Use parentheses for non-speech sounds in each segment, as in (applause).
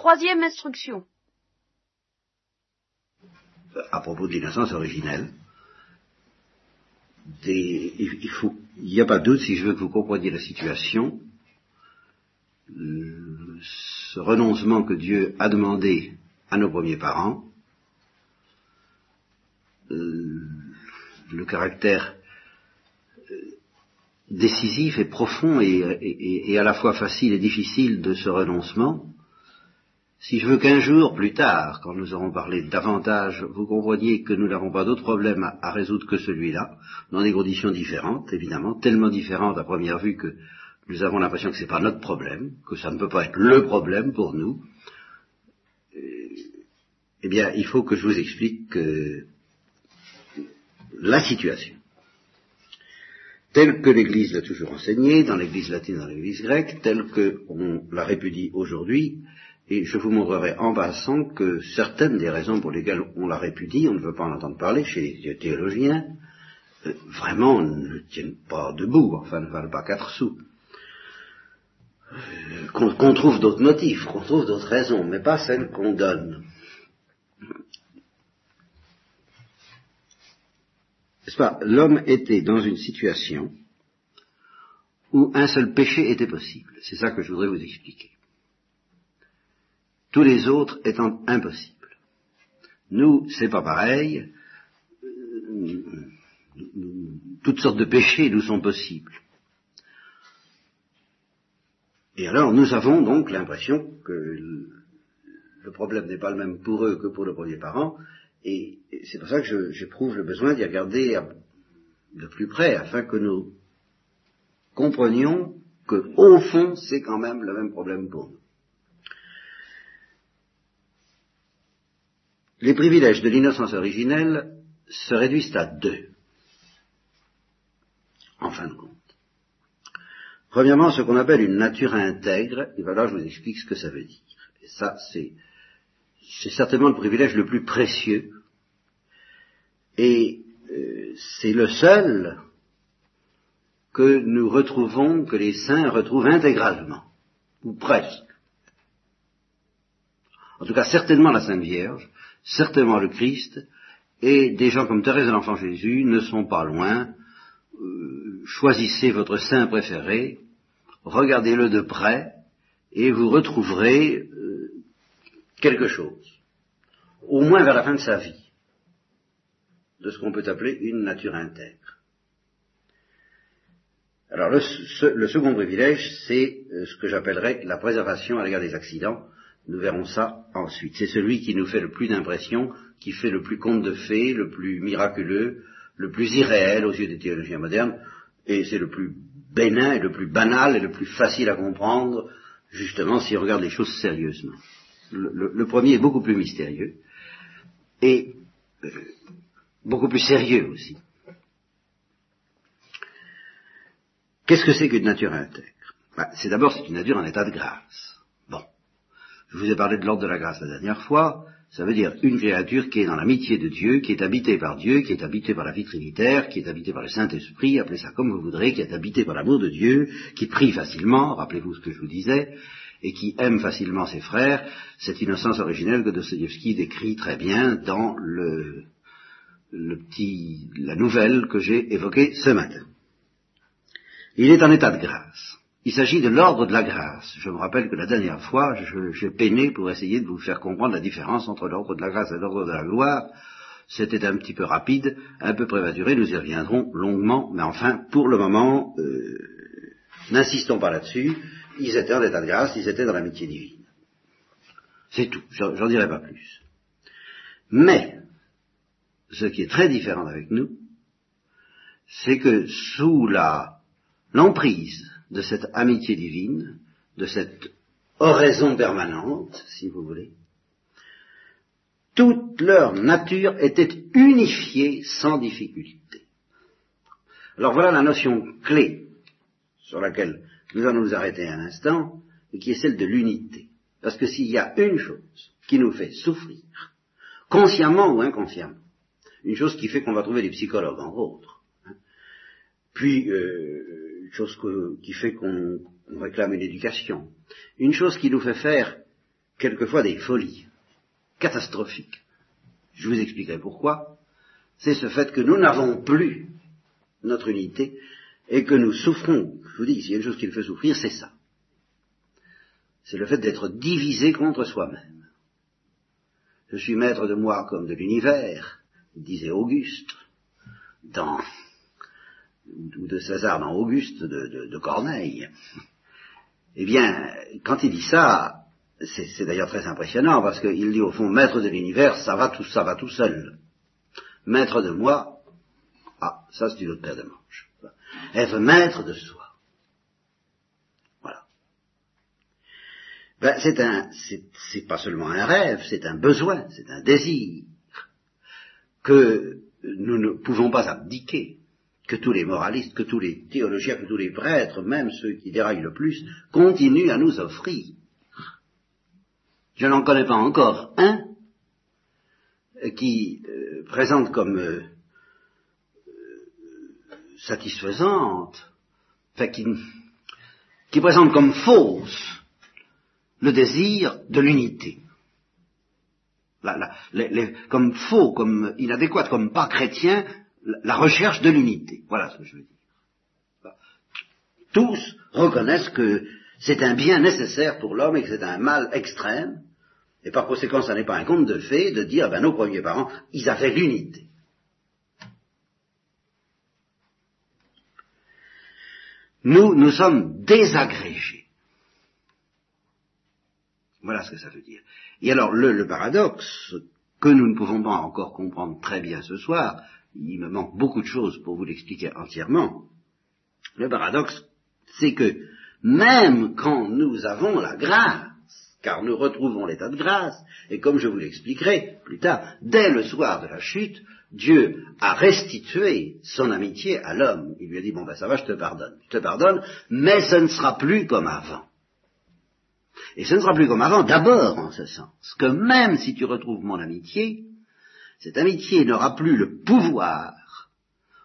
Troisième instruction. À propos de l'innocence originelle, il n'y a pas de doute, si je veux que vous compreniez la situation, ce renoncement que Dieu a demandé à nos premiers parents, euh, le caractère euh, décisif et profond et, à la fois facile et difficile de ce renoncement, si je veux qu'un jour plus tard, quand nous aurons parlé davantage, vous compreniez que nous n'avons pas d'autre problème à, résoudre que celui-là, dans des conditions différentes, évidemment, tellement différentes à première vue que nous avons l'impression que ce n'est pas notre problème, que ça ne peut pas être le problème pour nous, eh bien, il faut que je vous explique la situation. Telle que l'Église l'a toujours enseignée, dans l'Église latine, dans l'Église grecque, telle qu'on la répudie aujourd'hui, et je vous montrerai en passant que certaines des raisons pour lesquelles on la répudie, on ne veut pas en entendre parler chez les théologiens, euh, vraiment ne tiennent pas debout, enfin ne valent pas quatre sous. Euh, qu'on trouve d'autres motifs, qu'on trouve d'autres raisons, mais pas celles qu'on donne. N'est-ce pas? L'homme était dans une situation où un seul péché était possible. C'est ça que je voudrais vous expliquer. Tous les autres étant impossibles. Nous, c'est pas pareil. Toutes sortes de péchés nous sont possibles. Et alors nous avons donc l'impression que le problème n'est pas le même pour eux que pour le premier parent, et c'est pour ça que j'éprouve le besoin d'y regarder de plus près, afin que nous comprenions que, au fond, c'est quand même le même problème pour nous. Les privilèges de l'innocence originelle se réduisent à deux, en fin de compte. Premièrement, ce qu'on appelle une nature intègre, et voilà, je vous explique ce que ça veut dire. Et ça, c'est, c'est certainement le privilège le plus précieux, et euh, c'est le seul que nous retrouvons, que les saints retrouvent intégralement, ou presque. En tout cas, certainement la Sainte Vierge, certainement le Christ, et des gens comme Thérèse de l'Enfant Jésus ne sont pas loin euh, choisissez votre saint préféré, regardez-le de près, et vous retrouverez euh, quelque chose, au moins vers la fin de sa vie, de ce qu'on peut appeler une nature intègre. Alors le, second privilège, c'est euh, ce que j'appellerais la préservation à l'égard des accidents. Nous verrons ça ensuite. C'est celui qui nous fait le plus d'impression, qui fait le plus conte de fées, le plus miraculeux, le plus irréel aux yeux des théologiens modernes, et c'est le plus bénin et le plus banal et le plus facile à comprendre, justement, si on regarde les choses sérieusement. Le, premier est beaucoup plus mystérieux et euh, beaucoup plus sérieux aussi. Qu'est-ce que c'est qu'une nature intègre? Bah, C'est d'abord c'est une nature en état de grâce. Je vous ai parlé de l'ordre de la grâce la dernière fois. Ça veut dire une créature qui est dans l'amitié de Dieu, qui est habitée par Dieu, qui est habitée par la vie trinitaire, qui est habitée par le Saint-Esprit, appelez ça comme vous voudrez, qui est habitée par l'amour de Dieu, qui prie facilement, rappelez-vous ce que je vous disais, et qui aime facilement ses frères, cette innocence originelle que Dostoevsky décrit très bien dans le, le petit, la nouvelle que j'ai évoquée ce matin. Il est en état de grâce. Il s'agit de l'ordre de la grâce. Je me rappelle que la dernière fois, j'ai peiné pour essayer de vous faire comprendre la différence entre l'ordre de la grâce et l'ordre de la gloire. C'était un petit peu rapide, un peu prématuré, nous y reviendrons longuement, mais enfin, pour le moment, euh, n'insistons pas là-dessus, ils étaient en état de grâce, ils étaient dans l'amitié divine. C'est tout, j'en dirai pas plus. Mais, ce qui est très différent avec nous, c'est que sous la l'emprise de cette amitié divine, de cette oraison permanente, si vous voulez, toute leur nature était unifiée sans difficulté. Alors voilà la notion clé sur laquelle nous allons nous arrêter un instant, et qui est celle de l'unité. Parce que s'il y a une chose qui nous fait souffrir, consciemment ou inconsciemment, une chose qui fait qu'on va trouver des psychologues, en autres, hein, puis euh, chose qui fait qu'on réclame une éducation, une chose qui nous fait faire quelquefois des folies catastrophiques. Je vous expliquerai pourquoi. C'est ce fait que nous n'avons plus notre unité et que nous souffrons. Je vous dis, s'il y a une chose qui le fait souffrir, c'est ça. C'est le fait d'être divisé contre soi-même. Je suis maître de moi comme de l'univers, disait Auguste, dans, ou de César dans Auguste de, Corneille. Eh bien, quand il dit ça, c'est d'ailleurs très impressionnant parce qu'il dit au fond, maître de l'univers, ça va tout, ça va tout seul. Maître de moi, ah, ça c'est une autre paire de manches. Être maître de soi. Voilà. Ben, c'est un, c'est pas seulement un rêve, c'est un besoin, c'est un désir que nous ne pouvons pas abdiquer, que tous les moralistes, que tous les théologiens, que tous les prêtres, même ceux qui déraillent le plus, continuent à nous offrir. Je n'en connais pas encore un qui euh, présente comme euh, satisfaisante, enfin qui, qui présente comme fausse le désir de l'unité. comme faux, comme inadéquat, comme pas chrétien, la recherche de l'unité. Voilà ce que je veux dire. Tous reconnaissent que c'est un bien nécessaire pour l'homme et que c'est un mal extrême, et par conséquent, ça n'est pas un conte de fées de dire, ben, nos premiers parents, ils avaient l'unité. Nous, nous sommes désagrégés. Voilà ce que ça veut dire. Et alors, le, paradoxe, que nous ne pouvons pas encore comprendre très bien ce soir, il me manque beaucoup de choses pour vous l'expliquer entièrement, le paradoxe, c'est que même quand nous avons la grâce, car nous retrouvons l'état de grâce, et comme je vous l'expliquerai plus tard, dès le soir de la chute, Dieu a restitué son amitié à l'homme. Il lui a dit, bon ben ça va, je te pardonne. Je te pardonne, mais ce ne sera plus comme avant. Et ce ne sera plus comme avant, d'abord en ce sens, que même si tu retrouves mon amitié, cette amitié n'aura plus le pouvoir,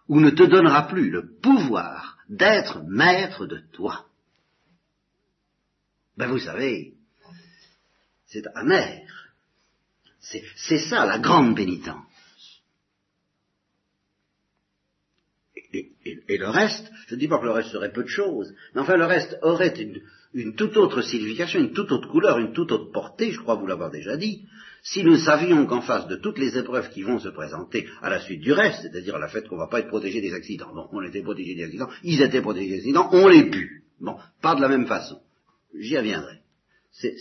ou ne te donnera plus le pouvoir d'être maître de toi. Ben vous savez, c'est amer. C'est ça la grande pénitence. Et, le reste, je ne dis pas que le reste serait peu de choses, mais enfin le reste aurait une, toute autre signification, une toute autre couleur, une toute autre portée, je crois vous l'avoir déjà dit, si nous savions qu'en face de toutes les épreuves qui vont se présenter à la suite du reste, c'est-à-dire la fait qu'on ne va pas être protégé des accidents, bon, on était protégé des accidents, ils étaient protégés des accidents, on les pu. Bon, pas de la même façon. J'y reviendrai. C'est,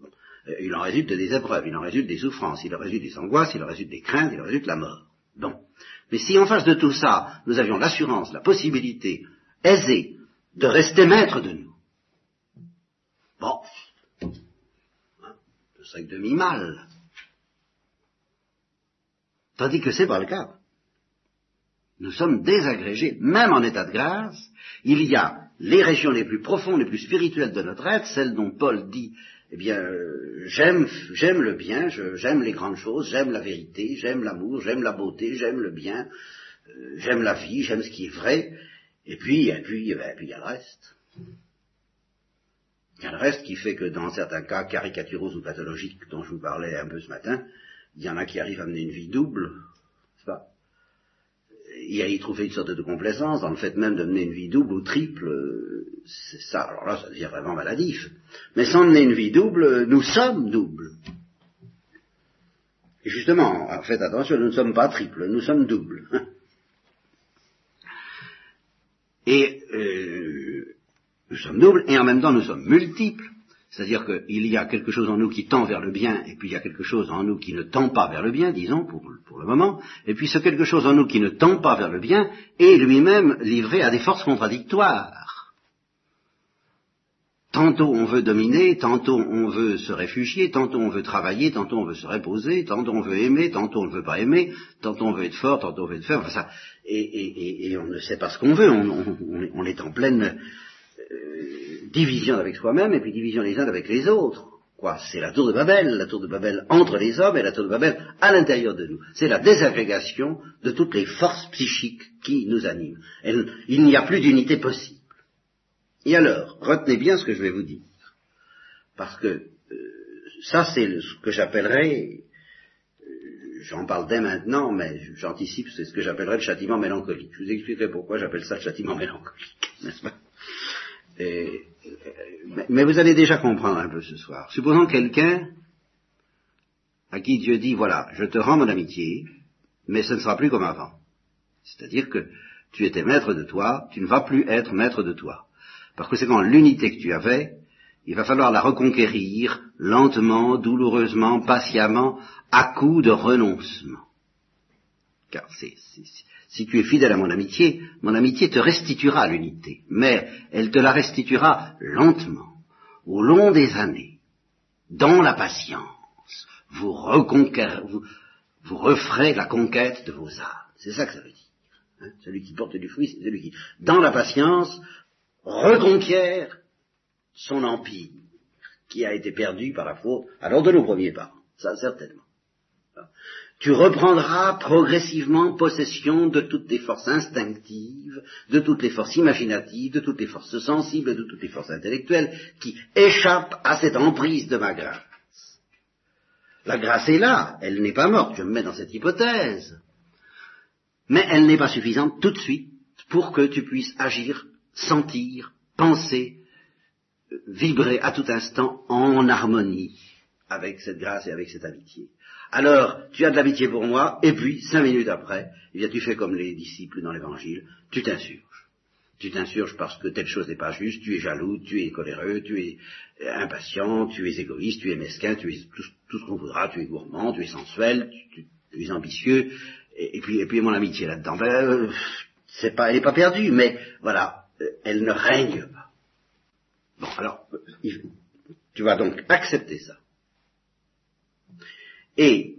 bon. Euh, il en résulte des épreuves, il en résulte des souffrances, il en résulte des angoisses, il en résulte des craintes, il en résulte la mort. Bon. Mais si en face de tout ça, nous avions l'assurance, la possibilité aisée de rester maître de nous, bon, hein, ce serait demi-mal. Tandis que c'est pas le cas. Nous sommes désagrégés, même en état de grâce, il y a les régions les plus profondes, les plus spirituelles de notre être, celles dont Paul dit eh bien, euh, j'aime, j'aime le bien, j'aime les grandes choses, j'aime la vérité, j'aime l'amour, j'aime la beauté, j'aime le bien, euh, j'aime la vie, j'aime ce qui est vrai, et puis, et puis, eh ben, puis il y a le reste. Il y a le reste qui fait que dans certains cas caricaturaux ou pathologiques dont je vous parlais un peu ce matin, il y en a qui arrivent à mener une vie double, pas? Il a y trouver une sorte de complaisance dans le fait même de mener une vie double ou triple, c'est ça, alors là, ça devient vraiment maladif. Mais sans mener une vie double, nous sommes doubles. Et justement, faites attention, nous ne sommes pas triples, nous sommes doubles. Et euh, nous sommes doubles, et en même temps nous sommes multiples. C'est-à-dire qu'il y a quelque chose en nous qui tend vers le bien, et puis il y a quelque chose en nous qui ne tend pas vers le bien, disons, pour, le moment, et puis ce quelque chose en nous qui ne tend pas vers le bien est lui-même livré à des forces contradictoires. Tantôt on veut dominer, tantôt on veut se réfugier, tantôt on veut travailler, tantôt on veut se reposer, tantôt on veut aimer, tantôt on ne veut pas aimer, tantôt on veut être fort, tantôt on veut être faible, enfin ça, et, on ne sait pas ce qu'on veut, on, est en pleine division avec soi-même et puis division les uns avec les autres. Quoi C'est la tour de Babel, la tour de Babel entre les hommes et la tour de Babel à l'intérieur de nous. C'est la désagrégation de toutes les forces psychiques qui nous animent. il n'y a plus d'unité possible. Et alors, retenez bien ce que je vais vous dire, parce que euh, ça c'est ce que j'appellerais, j'en parle dès maintenant, mais j'anticipe, c'est ce que j'appellerais le châtiment mélancolique. Je vous expliquerai pourquoi j'appelle ça le châtiment mélancolique, n'est-ce pas? Mais vous allez déjà comprendre un peu ce soir. Supposons quelqu'un à qui Dieu dit, voilà, je te rends mon amitié, mais ce ne sera plus comme avant. C'est-à-dire que tu étais maître de toi, tu ne vas plus être maître de toi. C'est quand l'unité que tu avais, il va falloir la reconquérir lentement, douloureusement, patiemment, à coup de renoncement. Car si tu es fidèle à mon amitié, mon amitié te restituera l'unité, mais elle te la restituera lentement, au long des années, dans la patience. Vous, vous, vous referez la conquête de vos âmes. C'est ça que ça veut dire. Hein. celui qui porte du fruit, c'est celui qui, dans la patience, reconquiert son empire, qui a été perdu par la faute, alors de nos premiers parents. Ça, certainement. Tu reprendras progressivement possession de toutes les forces instinctives, de toutes les forces imaginatives, de toutes les forces sensibles, de toutes les forces intellectuelles qui échappent à cette emprise de ma grâce. La grâce est là, elle n'est pas morte, je me mets dans cette hypothèse. Mais elle n'est pas suffisante tout de suite pour que tu puisses agir, sentir, penser, vibrer à tout instant en harmonie avec cette grâce et avec cette amitié. Alors, tu as de l'amitié pour moi, et puis, cinq minutes après, eh bien, tu fais comme les disciples dans l'évangile, tu t'insurges. Tu t'insurges parce que telle chose n'est pas juste, tu es jaloux, tu es coléreux, tu es impatient, tu es égoïste, tu es mesquin, tu es tout, ce qu'on voudra, tu es gourmand, tu es sensuel, tu, es ambitieux, et, puis, et puis mon amitié là-dedans, ben, euh, c'est pas, elle n'est pas perdue, mais voilà, euh, elle ne règne pas. Bon, alors, tu vas donc accepter ça. Et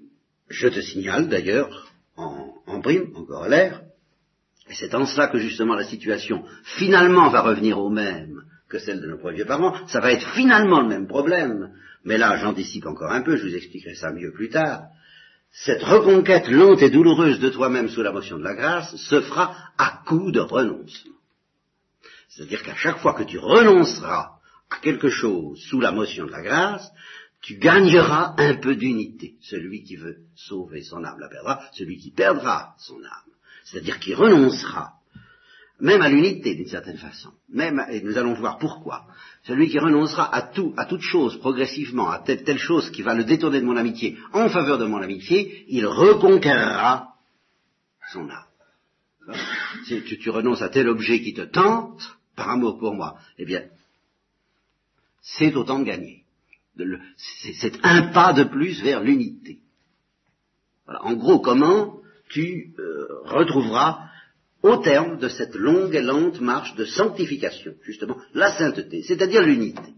je te signale d'ailleurs, en, prime, en corollaire, et c'est en cela que justement la situation finalement va revenir au même que celle de nos premiers parents, ça va être finalement le même problème, mais là j'anticipe encore un peu, je vous expliquerai ça mieux plus tard. Cette reconquête lente et douloureuse de toi-même sous la motion de la grâce se fera à coup de renoncement. C'est-à-dire qu'à chaque fois que tu renonceras à quelque chose sous la motion de la grâce, tu gagneras un peu d'unité. Celui qui veut sauver son âme la perdra, celui qui perdra son âme, c'est-à-dire qui renoncera, même à l'unité d'une certaine façon, même, et nous allons voir pourquoi, celui qui renoncera à tout, à toute chose progressivement, à telle, chose qui va le détourner de mon amitié en faveur de mon amitié, il reconquérera son âme. Si tu, tu renonces à tel objet qui te tente, par amour pour moi, eh bien, c'est autant de gagner c'est un pas de plus vers l'unité. En gros, comment tu euh, retrouveras au terme de cette longue et lente marche de sanctification, justement, la sainteté, c'est-à-dire l'unité.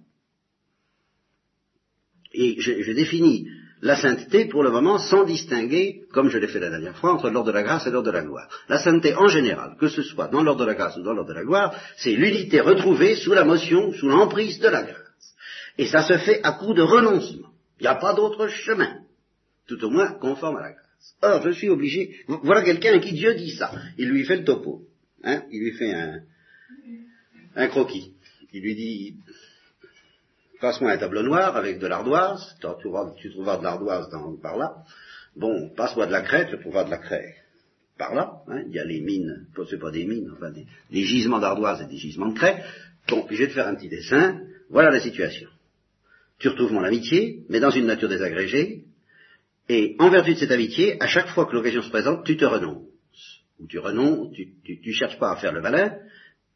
Et je, définis la sainteté pour le moment sans distinguer, comme je l'ai fait la dernière fois, entre l'ordre de la grâce et l'ordre de la gloire. La sainteté en général, que ce soit dans l'ordre de la grâce ou dans l'ordre de la gloire, c'est l'unité retrouvée sous la motion, sous l'emprise de la grâce. Et ça se fait à coup de renoncement. Il n'y a pas d'autre chemin. Tout au moins conforme à la grâce. Or, je suis obligé. Voilà quelqu'un à qui Dieu dit ça. Il lui fait le topo. Hein il lui fait un, un croquis. Il lui dit passe-moi un tableau noir avec de l'ardoise. Tu trouveras, de l'ardoise par là. Bon, passe-moi de la crête, tu trouveras de la crête par là. Hein, il y a les mines, c'est pas des mines, enfin des, gisements d'ardoise et des gisements de craie. Bon, je vais te faire un petit dessin. Voilà la situation tu retrouves mon amitié, mais dans une nature désagrégée, et en vertu de cette amitié, à chaque fois que l'occasion se présente, tu te renonces. Ou tu renonces, tu, tu, cherches pas à faire le malin,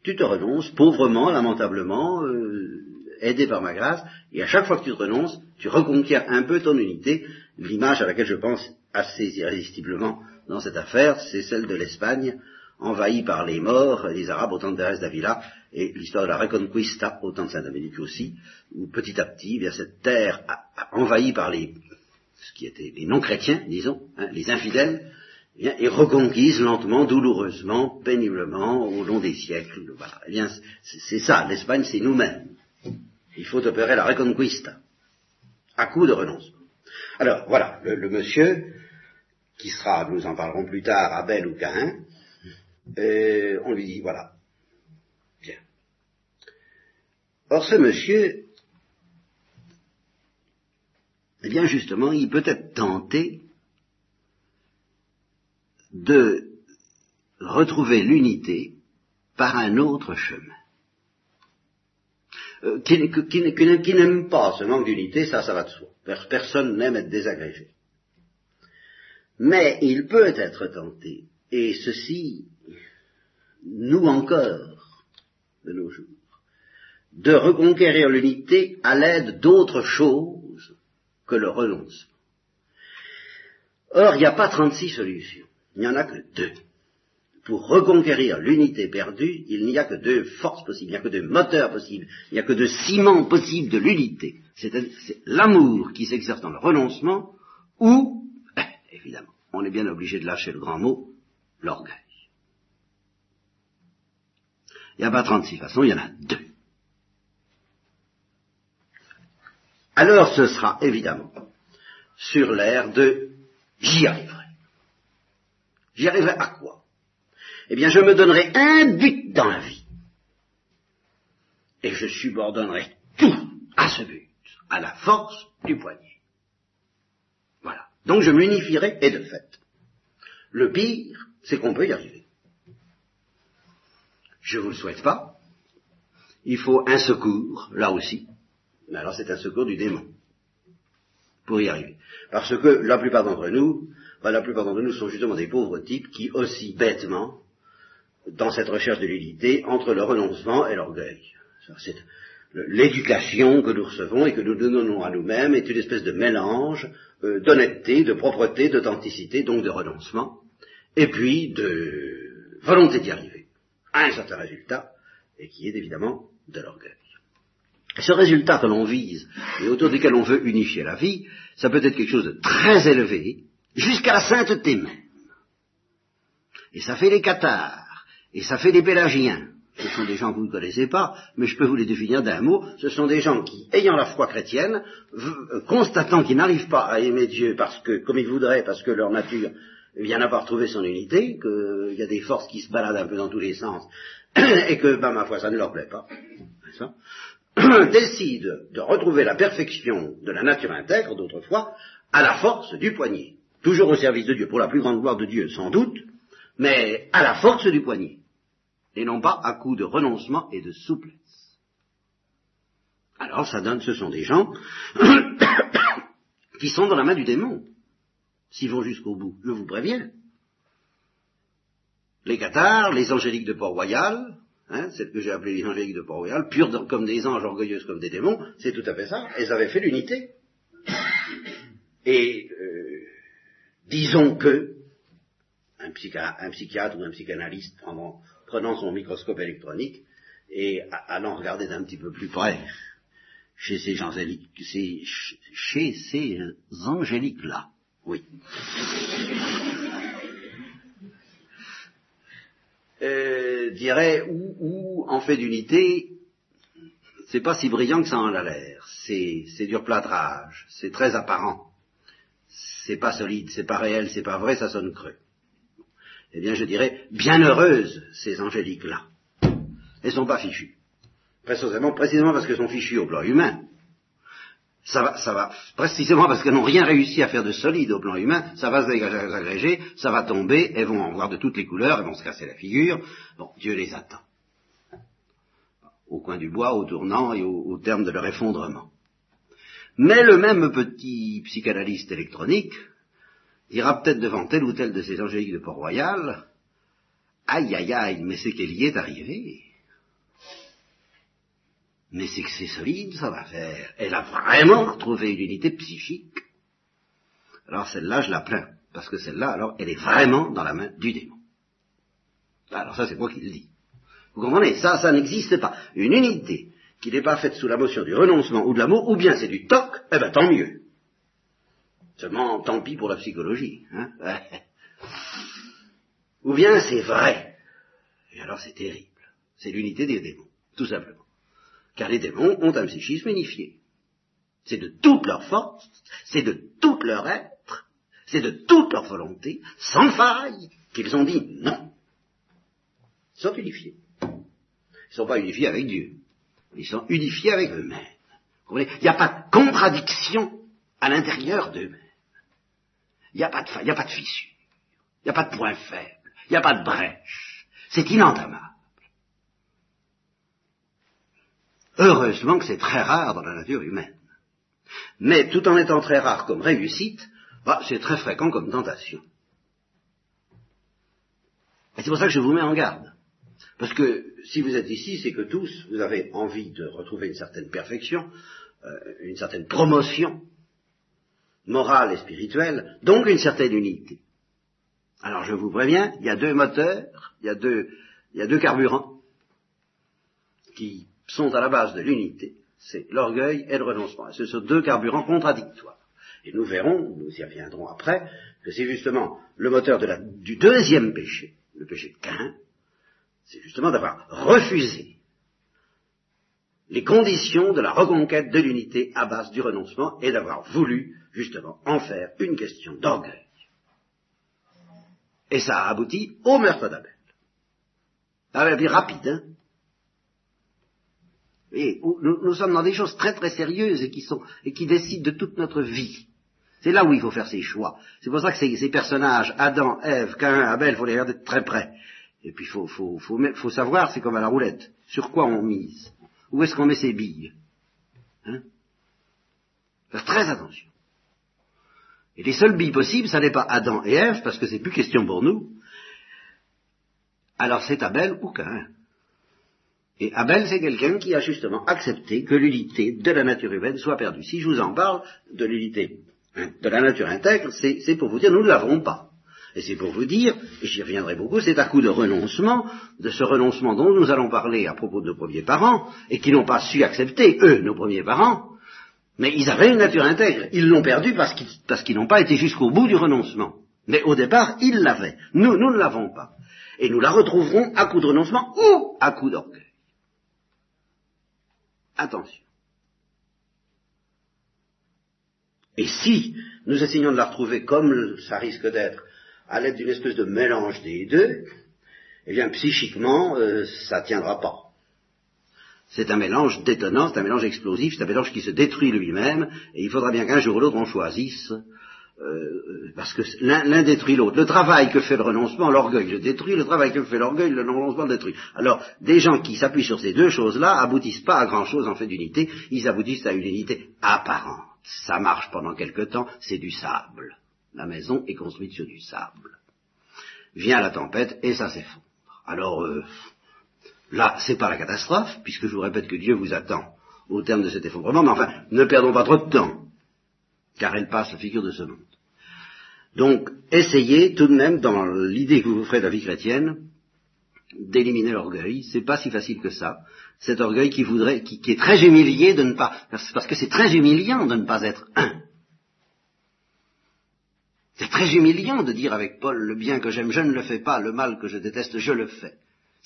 tu te renonces pauvrement, lamentablement, euh, aidé par ma grâce, et à chaque fois que tu te renonces, tu reconquiers un peu ton unité. L'image à laquelle je pense assez irrésistiblement dans cette affaire, c'est celle de l'Espagne, envahie par les morts, les Arabes au temps de d'Avila, et l'histoire de la Reconquista au temps de Saint-Dominique aussi, où petit à petit, bien, cette terre envahie par les, ce qui étaient les non-chrétiens, disons, hein, les infidèles, eh est reconquise lentement, douloureusement, péniblement, au long des siècles. Eh bien, c'est ça, l'Espagne, c'est nous-mêmes. Il faut opérer la Reconquista, à coup de renoncement. Alors, voilà, le, monsieur, qui sera, nous en parlerons plus tard, Abel ou Cain, euh, on lui dit, voilà, bien. Or ce monsieur, eh bien justement, il peut être tenté de retrouver l'unité par un autre chemin. Euh, qui, n'aime pas ce manque d'unité, ça, ça va de soi. Personne n'aime être désagrégé. Mais il peut être tenté, et ceci, nous encore, de nos jours, de reconquérir l'unité à l'aide d'autre chose que le renoncement. Or, il n'y a pas 36 solutions, il n'y en a que deux pour reconquérir l'unité perdue, il n'y a que deux forces possibles, il n'y a que deux moteurs possibles, il n'y a que deux ciments possibles de l'unité. C'est l'amour qui s'exerce dans le renoncement, ou, eh, évidemment, on est bien obligé de lâcher le grand mot, l'orgueil. Il n'y a pas 36 façons, il y en a deux. Alors ce sera évidemment sur l'air de j'y arriverai. J'y arriverai à quoi? Eh bien je me donnerai un but dans la vie. Et je subordonnerai tout à ce but, à la force du poignet. Voilà. Donc je m'unifierai, et de fait. Le pire, c'est qu'on peut y arriver. Je ne vous le souhaite pas. Il faut un secours, là aussi. Mais alors c'est un secours du démon. Pour y arriver. Parce que la plupart d'entre nous, ben, la plupart d'entre nous sont justement des pauvres types qui, aussi bêtement, dans cette recherche de l'unité entre le renoncement et l'orgueil. L'éducation que nous recevons et que nous donnons à nous-mêmes est une espèce de mélange euh, d'honnêteté, de propreté, d'authenticité, donc de renoncement, et puis de volonté d'y arriver à un certain résultat, et qui est évidemment de l'orgueil. Ce résultat que l'on vise et autour duquel on veut unifier la vie, ça peut être quelque chose de très élevé, jusqu'à la sainteté même. Et ça fait les cathares et ça fait des pélagiens. Ce sont des gens que vous ne connaissez pas, mais je peux vous les définir d'un mot. Ce sont des gens qui, ayant la foi chrétienne, euh, constatant qu'ils n'arrivent pas à aimer Dieu parce que, comme ils voudraient, parce que leur nature vient n'a pas retrouvé son unité, qu'il y a des forces qui se baladent un peu dans tous les sens, (coughs) et que, ben, ma foi, ça ne leur plaît pas, ça, (clears throat) décident de retrouver la perfection de la nature intègre d'autrefois à la force du poignet. Toujours au service de Dieu, pour la plus grande gloire de Dieu, sans doute, mais à la force du poignet et non pas à coup de renoncement et de souplesse. Alors ça donne, ce sont des gens (coughs) qui sont dans la main du démon, s'ils vont jusqu'au bout, je vous préviens. Les cathares, les angéliques de Port-Royal, hein, celles que j'ai appelées les angéliques de Port-Royal, pures comme des anges, orgueilleuses comme des démons, c'est tout à fait ça, elles avaient fait l'unité. Et euh, disons que un, psychiatre ou un psychanalyste prendront prenant son microscope électronique et allant regarder d'un petit peu plus près chez ces angéliques, chez ces angéliques-là. Oui. Euh, dirait où, en fait d'unité, c'est pas si brillant que ça en a l'air. C'est, c'est du replâtrage, c'est très apparent. C'est pas solide, c'est pas réel, c'est pas vrai, ça sonne creux eh bien je dirais, bienheureuses ces angéliques-là. Elles sont pas fichues. Précisément, précisément parce qu'elles sont fichues au plan humain. Ça va, ça va, précisément parce qu'elles n'ont rien réussi à faire de solide au plan humain, ça va s'agréger, ça va tomber, elles vont en voir de toutes les couleurs, elles vont se casser la figure. Bon, Dieu les attend. Au coin du bois, au tournant et au, terme de leur effondrement. Mais le même petit psychanalyste électronique, ira peut-être devant tel ou tel de ces angéliques de Port-Royal, aïe aïe aïe, mais c'est qu'elle y est arrivée. Mais c'est que c'est solide, ça va faire. Elle a vraiment retrouvé une unité psychique. Alors celle-là, je la plains, parce que celle-là, alors, elle est vraiment dans la main du démon. Alors ça, c'est moi qui le dis. Vous comprenez? Ça, ça n'existe pas. Une unité qui n'est pas faite sous la motion du renoncement ou de l'amour, ou bien c'est du toc, eh ben tant mieux. Seulement, tant pis pour la psychologie. Hein (laughs) Ou bien c'est vrai. Et alors c'est terrible. C'est l'unité des démons, tout simplement. Car les démons ont un psychisme unifié. C'est de toute leur force, c'est de tout leur être, c'est de toute leur volonté, sans faille, qu'ils ont dit non. Ils sont unifiés. Ils ne sont pas unifiés avec Dieu. Ils sont unifiés avec eux-mêmes. Il n'y a pas de contradiction à l'intérieur d'eux-mêmes. Il n'y a pas de, a pas de fissure, il n'y a pas de point faible, il n'y a pas de brèche. C'est inentamable. Heureusement que c'est très rare dans la nature humaine. Mais tout en étant très rare comme réussite, bah, c'est très fréquent comme tentation. Et c'est pour ça que je vous mets en garde. Parce que si vous êtes ici, c'est que tous, vous avez envie de retrouver une certaine perfection, euh, une certaine promotion morale et spirituelle, donc une certaine unité. Alors je vous préviens, il y a deux moteurs, il y a deux, il y a deux carburants qui sont à la base de l'unité. C'est l'orgueil et le renoncement. ce sont deux carburants contradictoires. Et nous verrons, nous y reviendrons après, que c'est justement le moteur du deuxième péché, le péché de Cain, c'est justement d'avoir refusé les conditions de la reconquête de l'unité à base du renoncement et d'avoir voulu justement en faire une question d'orgueil. Et ça a abouti au meurtre d'Abel. Abel rapide, hein et nous, sommes dans des choses très très sérieuses et qui, sont, et qui décident de toute notre vie. C'est là où il faut faire ses choix. C'est pour ça que ces, ces personnages, Adam, Ève, Cain, Abel, il faut les regarder de très près. Et puis il faut, faut, faut, faut, savoir, c'est comme à la roulette, sur quoi on mise? Où est-ce qu'on met ses billes? Hein? Faire très attention. Et les seules billes possibles, ça n'est pas Adam et Ève, parce que c'est plus question pour nous. Alors c'est Abel ou Cain. Et Abel, c'est quelqu'un qui a justement accepté que l'unité de la nature humaine soit perdue. Si je vous en parle de l'unité de la nature intègre, c'est pour vous dire nous ne l'avons pas. Et c'est pour vous dire, et j'y reviendrai beaucoup, c'est à coup de renoncement, de ce renoncement dont nous allons parler à propos de nos premiers parents, et qui n'ont pas su accepter, eux, nos premiers parents, mais ils avaient une nature intègre. Ils l'ont perdue parce qu'ils n'ont pas été jusqu'au bout du renoncement. Mais au départ, ils l'avaient. Nous, nous ne l'avons pas. Et nous la retrouverons à coup de renoncement ou à coup d'orgueil. Attention. Et si nous essayons de la retrouver comme ça risque d'être, à l'aide d'une espèce de mélange des deux, eh bien psychiquement, euh, ça ne tiendra pas. C'est un mélange détonnant, c'est un mélange explosif, c'est un mélange qui se détruit lui-même, et il faudra bien qu'un jour ou l'autre on choisisse euh, parce que l'un détruit l'autre. Le travail que fait le renoncement, l'orgueil le détruit, le travail que fait l'orgueil, le renoncement le détruit. Alors, des gens qui s'appuient sur ces deux choses-là aboutissent pas à grand-chose en fait d'unité, ils aboutissent à une unité apparente. Ça marche pendant quelque temps, c'est du sable. La maison est construite sur du sable. Vient la tempête et ça s'effondre. Alors, euh, là, c'est pas la catastrophe, puisque je vous répète que Dieu vous attend au terme de cet effondrement, mais enfin, ne perdons pas trop de temps car elle passe la figure de ce monde. Donc, essayez tout de même, dans l'idée que vous ferez de la vie chrétienne, d'éliminer l'orgueil. C'est pas si facile que ça. Cet orgueil qui voudrait, qui, est très humilié de ne pas, parce que c'est très humiliant de ne pas être un. C'est très humiliant de dire avec Paul, le bien que j'aime, je ne le fais pas, le mal que je déteste, je le fais.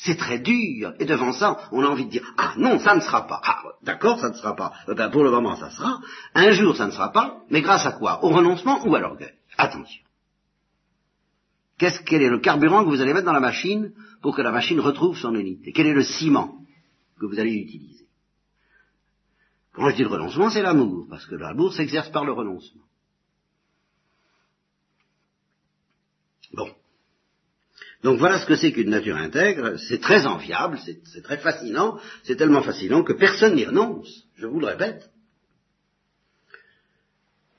C'est très dur. Et devant ça, on a envie de dire, ah non, ça ne sera pas. Ah, d'accord, ça ne sera pas. Eh ben, pour le moment, ça sera. Un jour, ça ne sera pas. Mais grâce à quoi? Au renoncement ou à l'orgueil? Attention. Qu'est-ce, quel est le carburant que vous allez mettre dans la machine pour que la machine retrouve son unité? Quel est le ciment que vous allez utiliser? Quand je dis le renoncement, c'est l'amour, parce que l'amour s'exerce par le renoncement. Bon. Donc voilà ce que c'est qu'une nature intègre, c'est très enviable, c'est très fascinant, c'est tellement fascinant que personne n'y renonce, je vous le répète.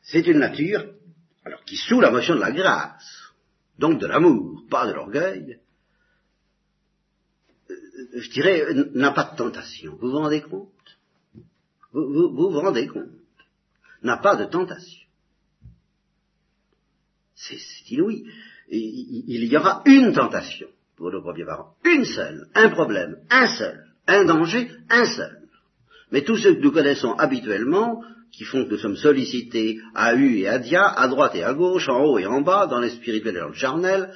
C'est une nature, alors qui sous la motion de la grâce, donc de l'amour, pas de l'orgueil, euh, je dirais, n'a pas de tentation. Vous vous rendez compte? Vous, vous, vous vous rendez compte? N'a pas de tentation. C'est inouï. Il y aura une tentation pour nos premiers parents, une seule, un problème, un seul, un danger, un seul. Mais tous ceux que nous connaissons habituellement, qui font que nous sommes sollicités à U et à Dia, à droite et à gauche, en haut et en bas, dans les spirituels et dans le charnel,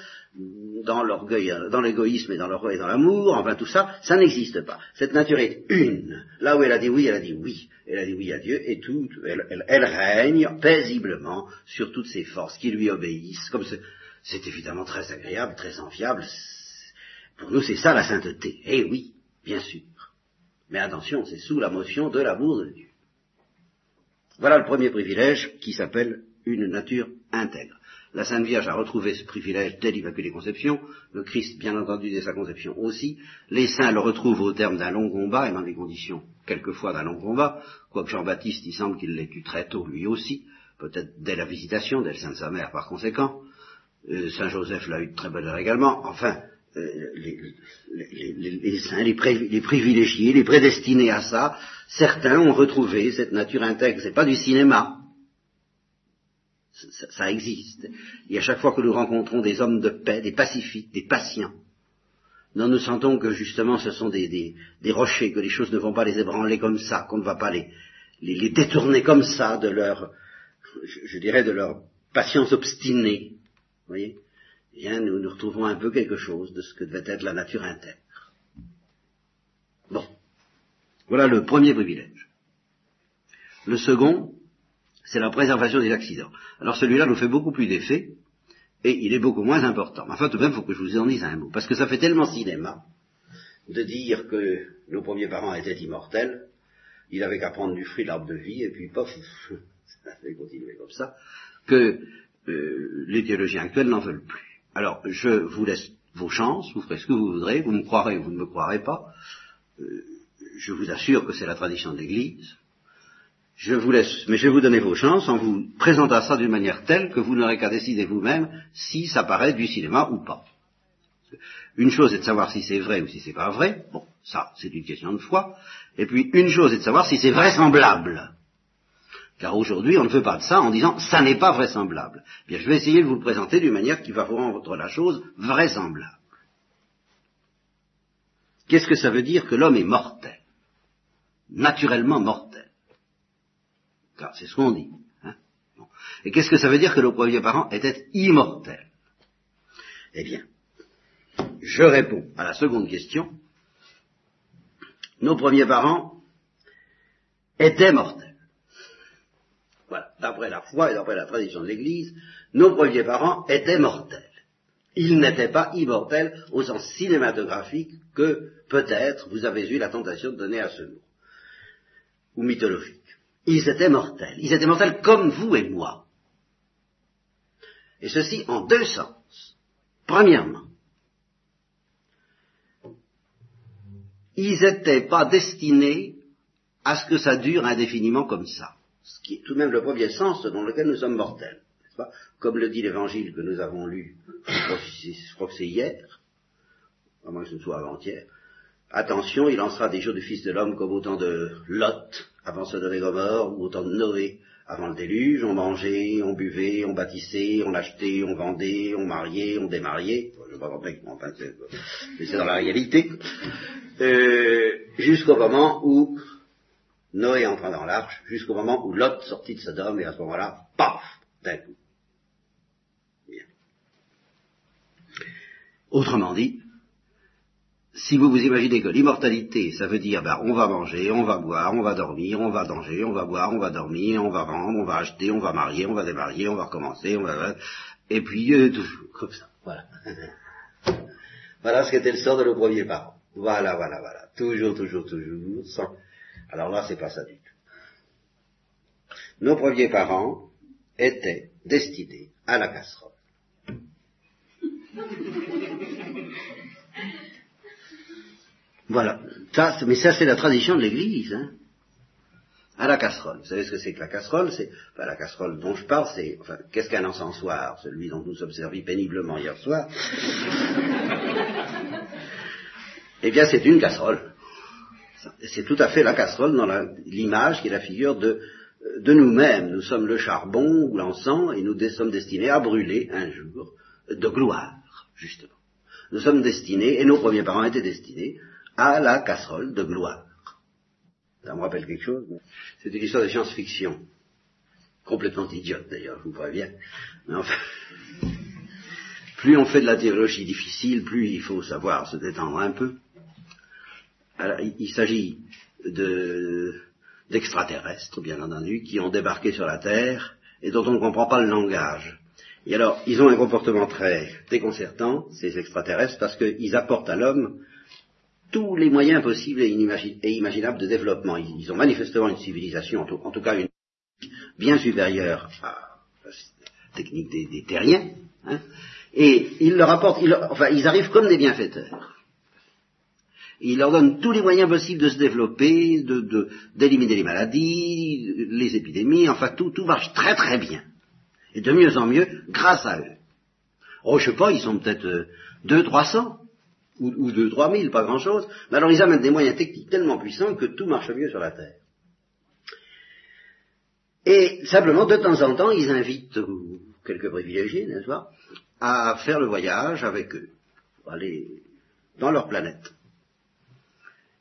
dans l'orgueil, dans l'égoïsme et dans l'orgueil et dans l'amour, enfin tout ça, ça n'existe pas. Cette nature est une. Là où elle a dit oui, elle a dit oui. Elle a dit oui à Dieu et tout, elle, règne paisiblement sur toutes ses forces qui lui obéissent, comme c'est évidemment très agréable, très enviable. Pour nous, c'est ça la sainteté. Eh oui, bien sûr. Mais attention, c'est sous la motion de l'amour de Dieu. Voilà le premier privilège qui s'appelle une nature intègre. La Sainte Vierge a retrouvé ce privilège dès l'Immaculée Conception, le Christ, bien entendu, dès sa conception aussi. Les saints le retrouvent au terme d'un long combat et dans des conditions, quelquefois, d'un long combat, quoique Jean-Baptiste, il semble qu'il l'ait eu très tôt, lui aussi, peut-être dès la visitation, dès le sein de sa mère par conséquent. Euh, Saint Joseph l'a eu de très bonne heure également. Enfin, euh, les, saints, les, privilégiés, les prédestinés à ça, certains ont retrouvé cette nature intègre. C'est pas du cinéma. Ça, existe. Et à chaque fois que nous rencontrons des hommes de paix, des pacifiques, des patients, nous nous sentons que justement ce sont des, rochers, que les choses ne vont pas les ébranler comme ça, qu'on ne va pas les, les, détourner comme ça de leur, je, dirais, de leur patience obstinée. Vous voyez? Bien, nous nous retrouvons un peu quelque chose de ce que devait être la nature intègre. Bon. Voilà le premier privilège. Le second, c'est la préservation des accidents. Alors celui-là nous fait beaucoup plus d'effet, et il est beaucoup moins important. Enfin, tout de même, il faut que je vous en dise un mot, parce que ça fait tellement cinéma de dire que nos premiers parents étaient immortels, il avait qu'à prendre du fruit de l'arbre de vie, et puis pof, (laughs) ça fait continuer comme ça, que euh, les théologiens actuels n'en veulent plus. Alors, je vous laisse vos chances, vous ferez ce que vous voudrez, vous me croirez ou vous ne me croirez pas. Euh, je vous assure que c'est la tradition de l'Église. Je vous laisse, mais je vais vous donner vos chances en vous présentant ça d'une manière telle que vous n'aurez qu'à décider vous-même si ça paraît du cinéma ou pas. Une chose est de savoir si c'est vrai ou si c'est pas vrai. Bon, ça, c'est une question de foi. Et puis, une chose est de savoir si c'est vraisemblable. Car aujourd'hui, on ne fait pas de ça en disant ça n'est pas vraisemblable. Bien, je vais essayer de vous le présenter d'une manière qui va vous rendre la chose vraisemblable. Qu'est-ce que ça veut dire que l'homme est mortel? Naturellement mortel. Car c'est ce qu'on dit. Hein Et qu'est-ce que ça veut dire que nos premiers parents étaient immortels Eh bien, je réponds à la seconde question. Nos premiers parents étaient mortels. Voilà, d'après la foi et d'après la tradition de l'Église, nos premiers parents étaient mortels. Ils n'étaient pas immortels au sens cinématographique que peut-être vous avez eu la tentation de donner à ce mot, ou mythologique. Ils étaient mortels. Ils étaient mortels comme vous et moi. Et ceci en deux sens. Premièrement, ils n'étaient pas destinés à ce que ça dure indéfiniment comme ça ce qui est tout de même le premier sens dans lequel nous sommes mortels. Comme le dit l'évangile que nous avons lu, je crois que c'est hier, à moins que ce soit avant-hier, attention, il en sera des jours du Fils de l'homme comme autant de Lot avant Sodome et Gomorre, ou autant de Noé avant le déluge, on mangeait, on buvait, on bâtissait, on achetait, on vendait, on mariait, on démariait, je ne pas enfin, mais c'est dans la réalité, euh, jusqu'au moment où Noé entra dans l'arche jusqu'au moment où Lot sortit de Sodome et à ce moment-là, paf, d'un coup. Bien. Autrement dit, si vous vous imaginez que l'immortalité, ça veut dire, ben, on va manger, on va boire, on va dormir, on va danger, on va boire, on va dormir, on va vendre, on va acheter, on va marier, on va démarier, on va recommencer, on va... Et puis, euh, toujours, comme ça, voilà. voilà ce qu'était le sort de nos premiers parents. Voilà, voilà, voilà. Toujours, toujours, toujours, alors là, c'est pas ça du tout. Nos premiers parents étaient destinés à la casserole. (laughs) Voilà. Ça, mais ça, c'est la tradition de l'Église. Hein. À la casserole. Vous savez ce que c'est que la casserole? C'est la casserole dont je parle, c'est enfin, qu'est-ce qu'un encensoir? Celui dont nous sommes servis péniblement hier soir. (laughs) eh bien, c'est une casserole. C'est tout à fait la casserole dans l'image qui est la figure de, de nous-mêmes. Nous sommes le charbon ou l'encens et nous sommes destinés à brûler un jour de gloire, justement. Nous sommes destinés, et nos premiers parents étaient destinés, à la casserole de gloire. Ça me rappelle quelque chose C'est une histoire de science-fiction. Complètement idiote d'ailleurs, je vous préviens. Mais enfin, (laughs) plus on fait de la théologie difficile, plus il faut savoir se détendre un peu il, s'agit d'extraterrestres, bien entendu, qui ont débarqué sur la Terre et dont on ne comprend pas le langage. Et alors, ils ont un comportement très déconcertant, ces extraterrestres, parce qu'ils apportent à l'homme tous les moyens possibles et, imaginables de développement. Ils, ont manifestement une civilisation, en tout, cas une bien supérieure à la technique des, terriens, hein, et ils leur apportent, enfin, ils arrivent comme des bienfaiteurs. Il leur donne tous les moyens possibles de se développer, d'éliminer les maladies, les épidémies, enfin tout, tout marche très très bien. Et de mieux en mieux grâce à eux. Oh, je sais pas, ils sont peut-être euh, deux, trois cents, ou, ou deux, trois mille, pas grand-chose. Mais alors ils amènent des moyens techniques tellement puissants que tout marche mieux sur la Terre. Et simplement, de temps en temps, ils invitent quelques privilégiés, n'est-ce pas, à faire le voyage avec eux, aller dans leur planète.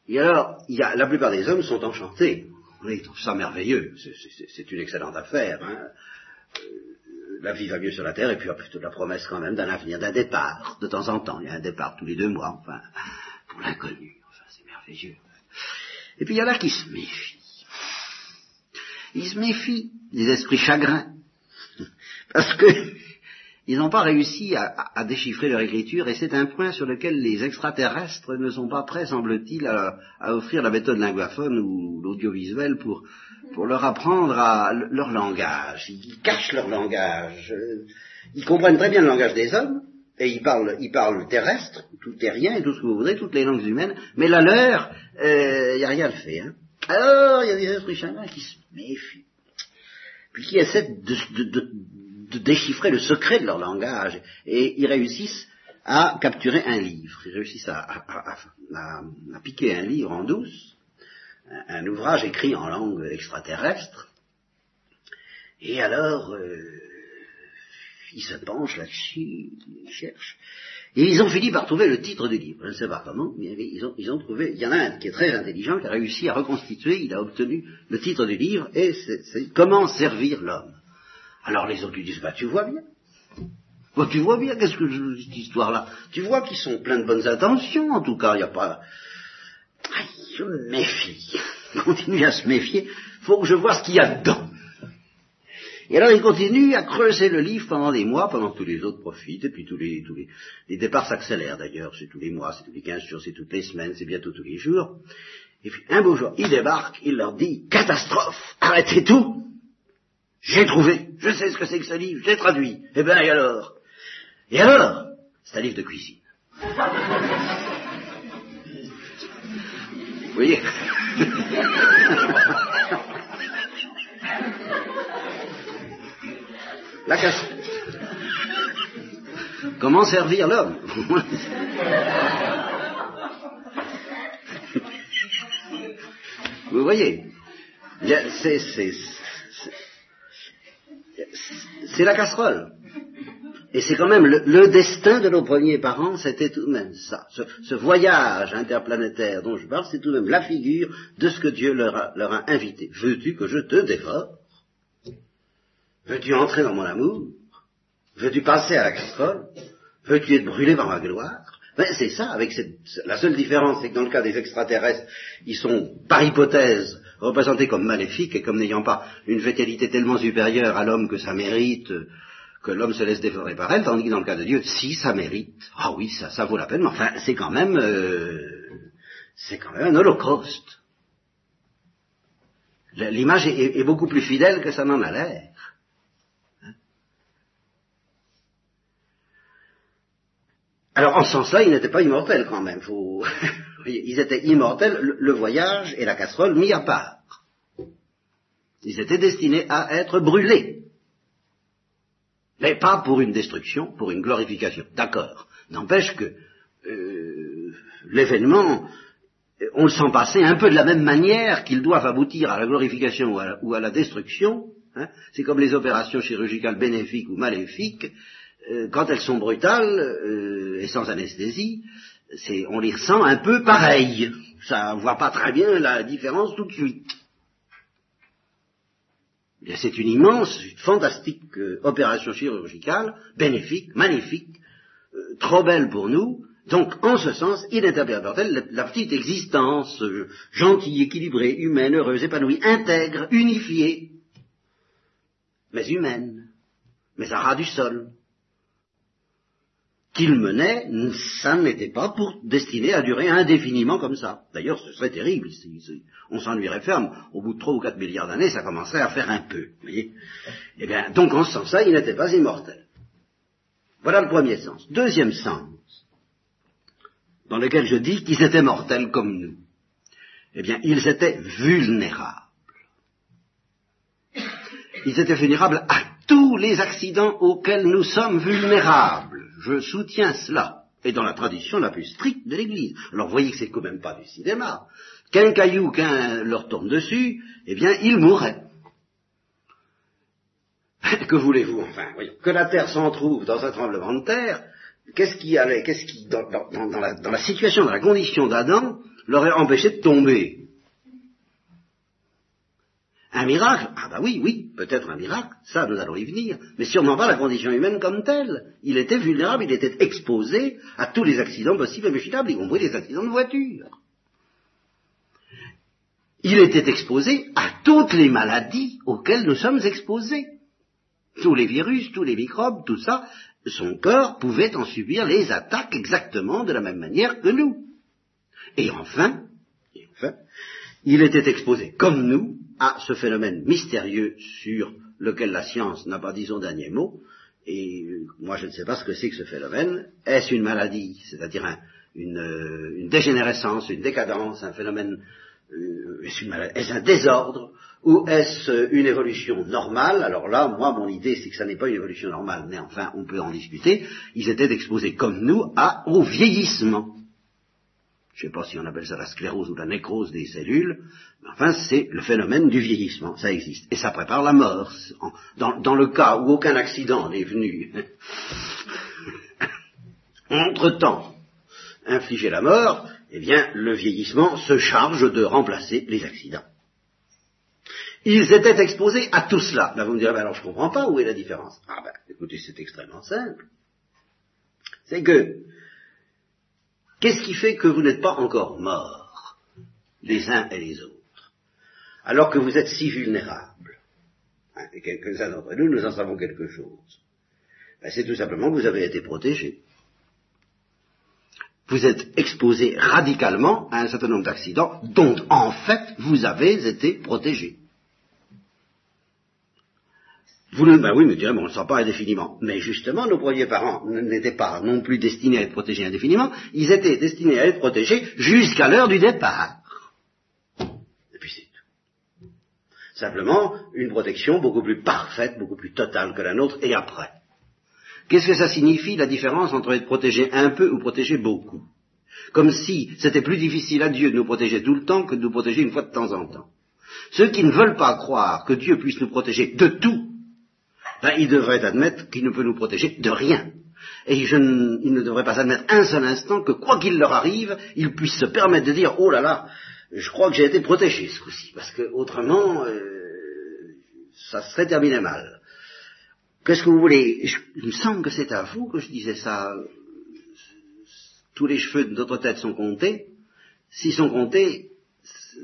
Et alors, la plupart des hommes sont enchantés. Ils trouvent ça merveilleux. C'est une excellente affaire. Hein. Euh, la vie va mieux sur la Terre, et puis il y a plutôt la promesse quand même d'un avenir, d'un départ, de temps en temps. Il y a un départ tous les deux mois, enfin, pour l'inconnu. Enfin, c'est merveilleux. Et puis il y en a qui se méfient. Ils se méfient des esprits chagrins. (laughs) Parce que ils n'ont pas réussi à, déchiffrer leur écriture, et c'est un point sur lequel les extraterrestres ne sont pas prêts, semble-t-il, à, offrir la méthode linguaphone ou l'audiovisuel pour, pour leur apprendre à, leur langage. Ils cachent leur langage. Ils comprennent très bien le langage des hommes, et ils parlent, ils parlent terrestre, tout terrien, et tout ce que vous voudrez, toutes les langues humaines, mais la leur, il euh, n'y a rien de fait. Hein. Alors, il y a des esprits chagrins qui se méfient, puis qui essaient de de déchiffrer le secret de leur langage, et ils réussissent à capturer un livre, ils réussissent à, piquer un livre en douce, un, ouvrage écrit en langue extraterrestre, et alors euh, ils se penchent là-dessus, ils cherchent, et ils ont fini par trouver le titre du livre. Je ne sais pas comment, mais ils ont, ils ont trouvé. Il y en a un qui est très intelligent, qui a réussi à reconstituer, il a obtenu le titre du livre, et c'est Comment servir l'homme. Alors les autres lui disent, bah tu vois bien. Bah, tu vois bien, qu'est-ce que je, cette histoire-là? Tu vois qu'ils sont pleins de bonnes intentions, en tout cas, il n'y a pas... Aïe, je me méfie. (laughs) Continue à se méfier, faut que je vois ce qu'il y a dedans. Et alors il continue à creuser le livre pendant des mois, pendant que tous les autres profitent, et puis tous les, tous les, les départs s'accélèrent d'ailleurs, c'est tous les mois, c'est tous les quinze jours, c'est toutes les semaines, c'est bientôt tous les jours. Et puis un beau jour, il débarque, il leur dit, catastrophe, arrêtez tout, j'ai trouvé, je sais ce que c'est que ce livre, j'ai traduit. Eh bien, et alors? Et alors? C'est un livre de cuisine. Vous voyez? La casse. Comment servir l'homme? Vous voyez? C'est, c'est la casserole. Et c'est quand même le, destin de nos premiers parents, c'était tout de même ça. Ce, voyage interplanétaire dont je parle, c'est tout de même la figure de ce que Dieu leur a, invité. Veux-tu que je te dévore? Veux-tu entrer dans mon amour? Veux-tu passer à la casserole? Veux-tu être brûlé par ma gloire? Ben, c'est ça, avec cette, la seule différence, c'est que dans le cas des extraterrestres, ils sont, par hypothèse, représentés comme maléfiques et comme n'ayant pas une fatalité tellement supérieure à l'homme que ça mérite, que l'homme se laisse dévorer par elle, tandis que dans le cas de Dieu, si ça mérite, ah oui, ça, ça vaut la peine, mais enfin, c'est quand même, euh, c'est quand même un holocauste. L'image est, beaucoup plus fidèle que ça n'en a l'air. Alors, en ce sens-là, ils n'étaient pas immortels quand même. (laughs) ils étaient immortels, le voyage et la casserole mis à part. Ils étaient destinés à être brûlés. Mais pas pour une destruction, pour une glorification. D'accord. N'empêche que euh, l'événement, on le sent passer un peu de la même manière qu'ils doivent aboutir à la glorification ou à la, destruction. Hein. C'est comme les opérations chirurgicales bénéfiques ou maléfiques. Euh, quand elles sont brutales euh, et sans anesthésie, on les ressent un peu pareil. Ça ne voit pas très bien la différence tout de suite. C'est une immense, fantastique euh, opération chirurgicale, bénéfique, magnifique, trop belle pour nous. Donc, en ce sens, il est impératif la, la petite existence gentille, équilibrée, humaine, heureuse, épanouie, intègre, unifiée, mais humaine, mais à ras du sol, qu'il menait, ça n'était pas pour destiné à durer indéfiniment comme ça. D'ailleurs, ce serait terrible. on s'ennuierait ferme. Au bout de trois ou quatre milliards d'années, ça commencerait à faire un peu. Voyez Eh bien, donc en ce sens-là, il n'était pas immortel. Voilà le premier sens. Deuxième sens, dans lequel je dis qu'ils étaient mortels comme nous. Eh bien, ils étaient vulnérables. Ils étaient vulnérables à tous les accidents auxquels nous sommes vulnérables. Je soutiens cela. Et dans la tradition la plus stricte de l'Église. Alors, voyez que c'est quand même pas du cinéma. Qu'un caillou, qu'un leur tourne dessus, eh bien, ils mourraient. (laughs) que voulez-vous, enfin, voyons, que la terre s'en trouve dans un tremblement de terre, qu'est-ce qui allait, qu'est-ce qui, dans, la, situation, dans la condition d'Adam, l'aurait empêché de tomber? Un miracle? Ah bah oui, oui, peut-être un miracle, ça nous allons y venir, mais sûrement pas la condition humaine comme telle. Il était vulnérable, il était exposé à tous les accidents possibles et imaginables, y compris les accidents de voiture. Il était exposé à toutes les maladies auxquelles nous sommes exposés. Tous les virus, tous les microbes, tout ça, son corps pouvait en subir les attaques exactement de la même manière que nous. Et enfin, et enfin il était exposé, comme nous, à ce phénomène mystérieux sur lequel la science n'a pas dit son dernier mot, et euh, moi je ne sais pas ce que c'est que ce phénomène. Est-ce une maladie, c'est-à-dire une, euh, une, dégénérescence, une décadence, un phénomène, euh, est-ce un désordre, ou est-ce une évolution normale? Alors là, moi, mon idée, c'est que ça n'est pas une évolution normale, mais enfin, on peut en discuter. Ils étaient exposés, comme nous, au vieillissement je ne sais pas si on appelle ça la sclérose ou la nécrose des cellules, mais enfin c'est le phénomène du vieillissement, ça existe. Et ça prépare la mort. Dans, le cas où aucun accident n'est venu (laughs) entre-temps infliger la mort, eh bien le vieillissement se charge de remplacer les accidents. Ils étaient exposés à tout cela. Là vous me direz, ben alors je ne comprends pas où est la différence. Ah ben écoutez, c'est extrêmement simple. C'est que Qu'est-ce qui fait que vous n'êtes pas encore morts, les uns et les autres, alors que vous êtes si vulnérables hein, Et quelques-uns d'entre nous, nous en savons quelque chose. Ben, c'est tout simplement que vous avez été protégés. Vous êtes exposés radicalement à un certain nombre d'accidents dont, en fait, vous avez été protégés. Vous ne, ben oui, mais bon, on ne sera pas indéfiniment. Mais justement, nos premiers parents n'étaient pas non plus destinés à être protégés indéfiniment, ils étaient destinés à être protégés jusqu'à l'heure du départ. Et puis c'est tout. Simplement, une protection beaucoup plus parfaite, beaucoup plus totale que la nôtre, et après. Qu'est-ce que ça signifie, la différence entre être protégé un peu ou protégé beaucoup? Comme si c'était plus difficile à Dieu de nous protéger tout le temps que de nous protéger une fois de temps en temps. Ceux qui ne veulent pas croire que Dieu puisse nous protéger de tout, ben, il devrait admettre qu'il ne peut nous protéger de rien. Et il ne devrait pas admettre un seul instant que quoi qu'il leur arrive, ils puissent se permettre de dire oh là là, je crois que j'ai été protégé ce coup-ci, parce que autrement, euh, ça serait terminé mal. Qu'est-ce que vous voulez? Il me semble que c'est à vous que je disais ça. Tous les cheveux de notre tête sont comptés. S'ils sont comptés,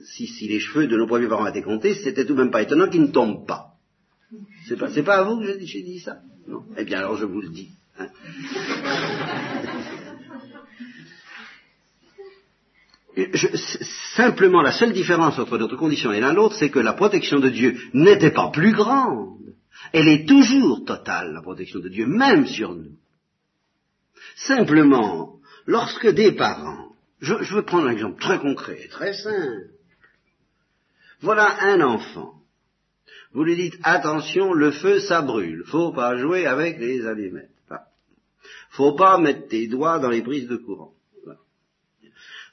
si, si, les cheveux de nos premiers parents étaient comptés, c'était tout de même pas étonnant qu'ils ne tombent pas. C'est pas, pas à vous que j'ai dit ça Non Eh bien alors je vous le dis. Hein. simplement la seule différence entre notre condition et la nôtre, c'est que la protection de Dieu n'était pas plus grande. Elle est toujours totale, la protection de Dieu, même sur nous. Simplement, lorsque des parents, je, je veux prendre un exemple très concret, très simple. Voilà un enfant vous lui dites attention, le feu ça brûle, faut pas jouer avec les allumettes. Faut pas mettre tes doigts dans les prises de courant.